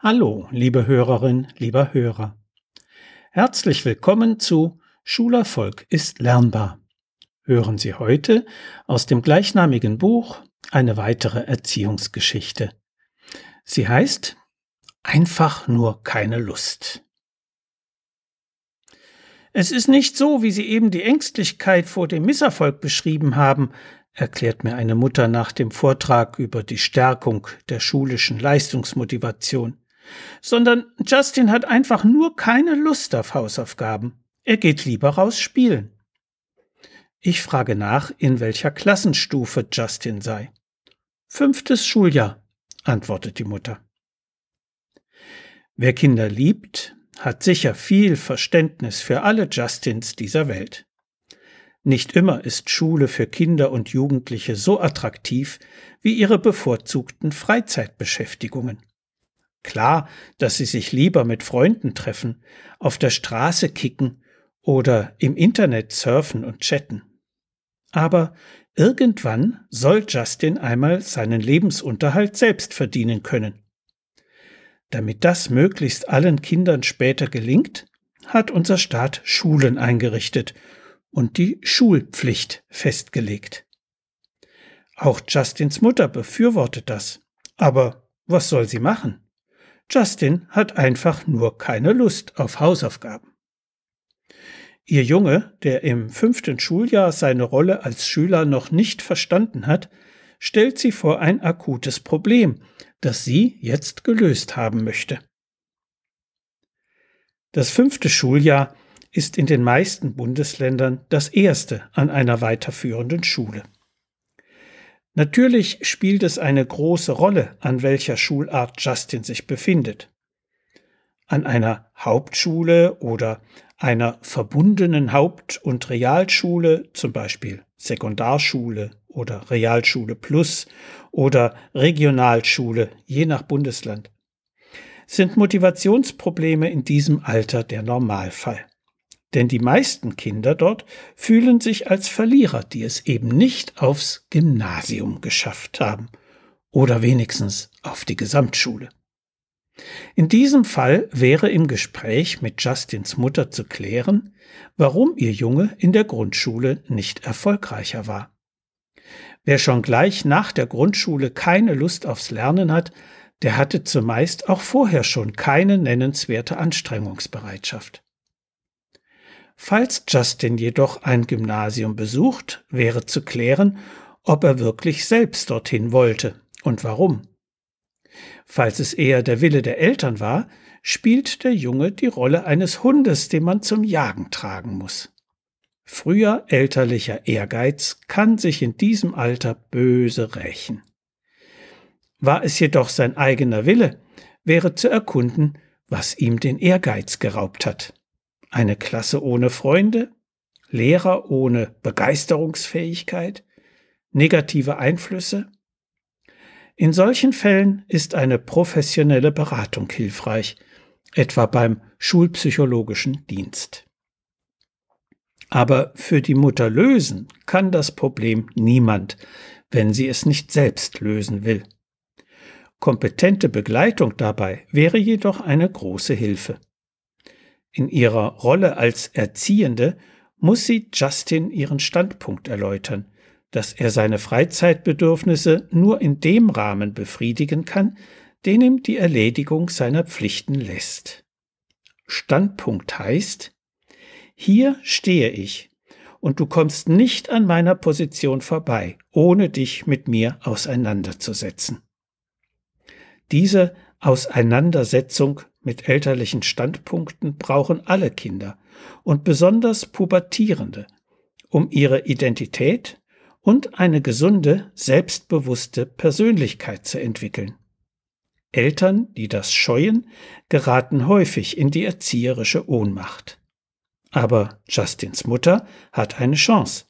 Hallo, liebe Hörerin, lieber Hörer. Herzlich willkommen zu Schulerfolg ist lernbar. Hören Sie heute aus dem gleichnamigen Buch eine weitere Erziehungsgeschichte. Sie heißt Einfach nur keine Lust. Es ist nicht so, wie Sie eben die Ängstlichkeit vor dem Misserfolg beschrieben haben, erklärt mir eine Mutter nach dem Vortrag über die Stärkung der schulischen Leistungsmotivation sondern Justin hat einfach nur keine Lust auf Hausaufgaben. Er geht lieber raus spielen. Ich frage nach, in welcher Klassenstufe Justin sei. Fünftes Schuljahr, antwortet die Mutter. Wer Kinder liebt, hat sicher viel Verständnis für alle Justins dieser Welt. Nicht immer ist Schule für Kinder und Jugendliche so attraktiv wie ihre bevorzugten Freizeitbeschäftigungen. Klar, dass sie sich lieber mit Freunden treffen, auf der Straße kicken oder im Internet surfen und chatten. Aber irgendwann soll Justin einmal seinen Lebensunterhalt selbst verdienen können. Damit das möglichst allen Kindern später gelingt, hat unser Staat Schulen eingerichtet und die Schulpflicht festgelegt. Auch Justins Mutter befürwortet das. Aber was soll sie machen? Justin hat einfach nur keine Lust auf Hausaufgaben. Ihr Junge, der im fünften Schuljahr seine Rolle als Schüler noch nicht verstanden hat, stellt sie vor ein akutes Problem, das sie jetzt gelöst haben möchte. Das fünfte Schuljahr ist in den meisten Bundesländern das erste an einer weiterführenden Schule. Natürlich spielt es eine große Rolle, an welcher Schulart Justin sich befindet. An einer Hauptschule oder einer verbundenen Haupt- und Realschule, zum Beispiel Sekundarschule oder Realschule Plus oder Regionalschule, je nach Bundesland, sind Motivationsprobleme in diesem Alter der Normalfall. Denn die meisten Kinder dort fühlen sich als Verlierer, die es eben nicht aufs Gymnasium geschafft haben oder wenigstens auf die Gesamtschule. In diesem Fall wäre im Gespräch mit Justins Mutter zu klären, warum ihr Junge in der Grundschule nicht erfolgreicher war. Wer schon gleich nach der Grundschule keine Lust aufs Lernen hat, der hatte zumeist auch vorher schon keine nennenswerte Anstrengungsbereitschaft. Falls Justin jedoch ein Gymnasium besucht, wäre zu klären, ob er wirklich selbst dorthin wollte und warum. Falls es eher der Wille der Eltern war, spielt der Junge die Rolle eines Hundes, den man zum Jagen tragen muss. Früher elterlicher Ehrgeiz kann sich in diesem Alter böse rächen. War es jedoch sein eigener Wille, wäre zu erkunden, was ihm den Ehrgeiz geraubt hat. Eine Klasse ohne Freunde, Lehrer ohne Begeisterungsfähigkeit, negative Einflüsse? In solchen Fällen ist eine professionelle Beratung hilfreich, etwa beim schulpsychologischen Dienst. Aber für die Mutter lösen kann das Problem niemand, wenn sie es nicht selbst lösen will. Kompetente Begleitung dabei wäre jedoch eine große Hilfe. In ihrer Rolle als Erziehende muss sie Justin ihren Standpunkt erläutern, dass er seine Freizeitbedürfnisse nur in dem Rahmen befriedigen kann, den ihm die Erledigung seiner Pflichten lässt. Standpunkt heißt, hier stehe ich, und du kommst nicht an meiner Position vorbei, ohne dich mit mir auseinanderzusetzen. Diese Auseinandersetzung mit elterlichen Standpunkten brauchen alle Kinder und besonders Pubertierende, um ihre Identität und eine gesunde, selbstbewusste Persönlichkeit zu entwickeln. Eltern, die das scheuen, geraten häufig in die erzieherische Ohnmacht. Aber Justins Mutter hat eine Chance.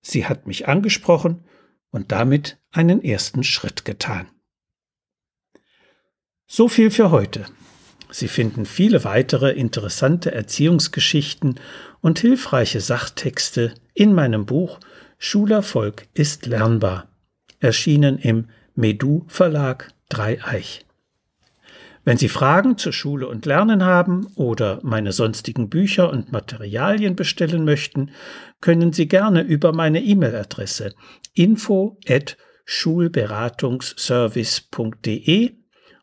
Sie hat mich angesprochen und damit einen ersten Schritt getan. So viel für heute. Sie finden viele weitere interessante Erziehungsgeschichten und hilfreiche Sachtexte in meinem Buch Schulerfolg ist lernbar, erschienen im Medu Verlag Dreieich. Wenn Sie Fragen zur Schule und Lernen haben oder meine sonstigen Bücher und Materialien bestellen möchten, können Sie gerne über meine E-Mail-Adresse info at schulberatungsservice.de